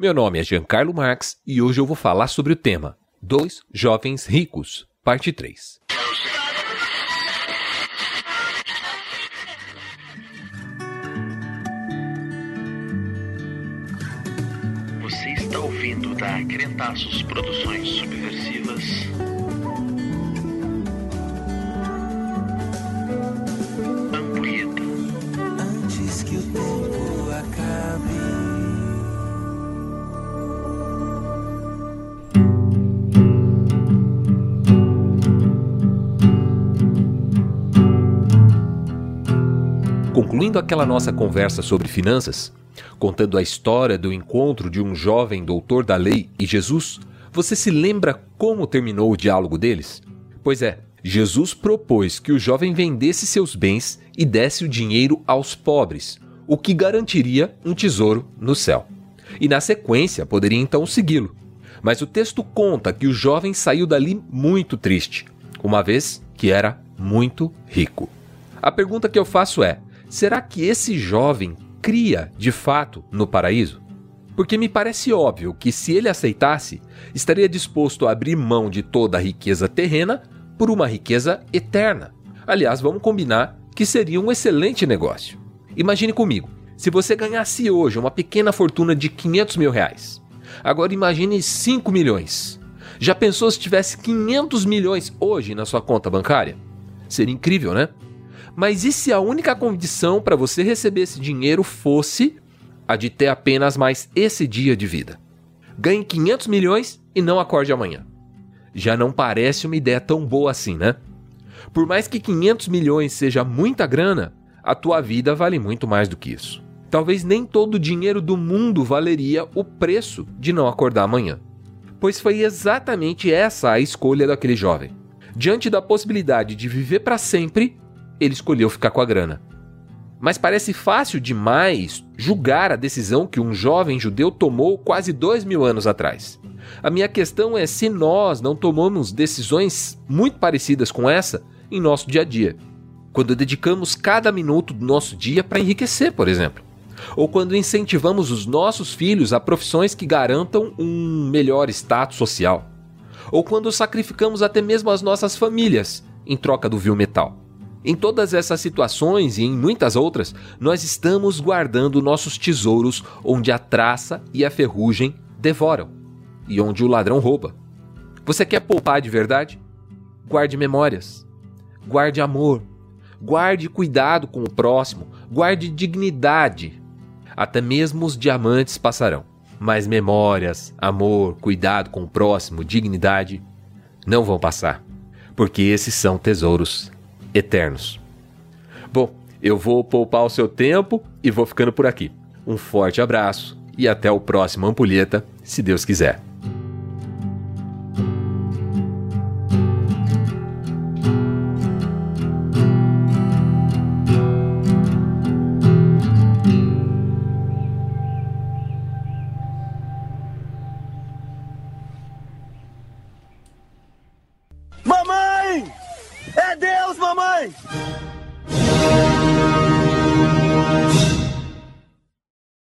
Meu nome é Giancarlo Marx e hoje eu vou falar sobre o tema Dois Jovens Ricos, parte 3. Você está ouvindo da Crentaços Produções Subversivas. Concluindo aquela nossa conversa sobre finanças, contando a história do encontro de um jovem doutor da lei e Jesus, você se lembra como terminou o diálogo deles? Pois é, Jesus propôs que o jovem vendesse seus bens e desse o dinheiro aos pobres, o que garantiria um tesouro no céu. E na sequência poderia então segui-lo. Mas o texto conta que o jovem saiu dali muito triste, uma vez que era muito rico. A pergunta que eu faço é: será que esse jovem cria de fato no paraíso? Porque me parece óbvio que se ele aceitasse, estaria disposto a abrir mão de toda a riqueza terrena por uma riqueza eterna. Aliás, vamos combinar que seria um excelente negócio. Imagine comigo, se você ganhasse hoje uma pequena fortuna de 500 mil reais. Agora imagine 5 milhões. Já pensou se tivesse 500 milhões hoje na sua conta bancária? Seria incrível, né? Mas e se a única condição para você receber esse dinheiro fosse a de ter apenas mais esse dia de vida? Ganhe 500 milhões e não acorde amanhã. Já não parece uma ideia tão boa assim, né? Por mais que 500 milhões seja muita grana, a tua vida vale muito mais do que isso. Talvez nem todo o dinheiro do mundo valeria o preço de não acordar amanhã. Pois foi exatamente essa a escolha daquele jovem. Diante da possibilidade de viver para sempre, ele escolheu ficar com a grana. Mas parece fácil demais julgar a decisão que um jovem judeu tomou quase dois mil anos atrás. A minha questão é se nós não tomamos decisões muito parecidas com essa em nosso dia a dia. Quando dedicamos cada minuto do nosso dia para enriquecer, por exemplo. Ou quando incentivamos os nossos filhos a profissões que garantam um melhor status social. Ou quando sacrificamos até mesmo as nossas famílias em troca do vil metal. Em todas essas situações e em muitas outras, nós estamos guardando nossos tesouros onde a traça e a ferrugem devoram e onde o ladrão rouba. Você quer poupar de verdade? Guarde memórias, guarde amor, guarde cuidado com o próximo, guarde dignidade. Até mesmo os diamantes passarão, mas memórias, amor, cuidado com o próximo, dignidade não vão passar, porque esses são tesouros eternos. Bom, eu vou poupar o seu tempo e vou ficando por aqui. Um forte abraço e até o próximo Ampulheta, se Deus quiser. Deus, mamãe!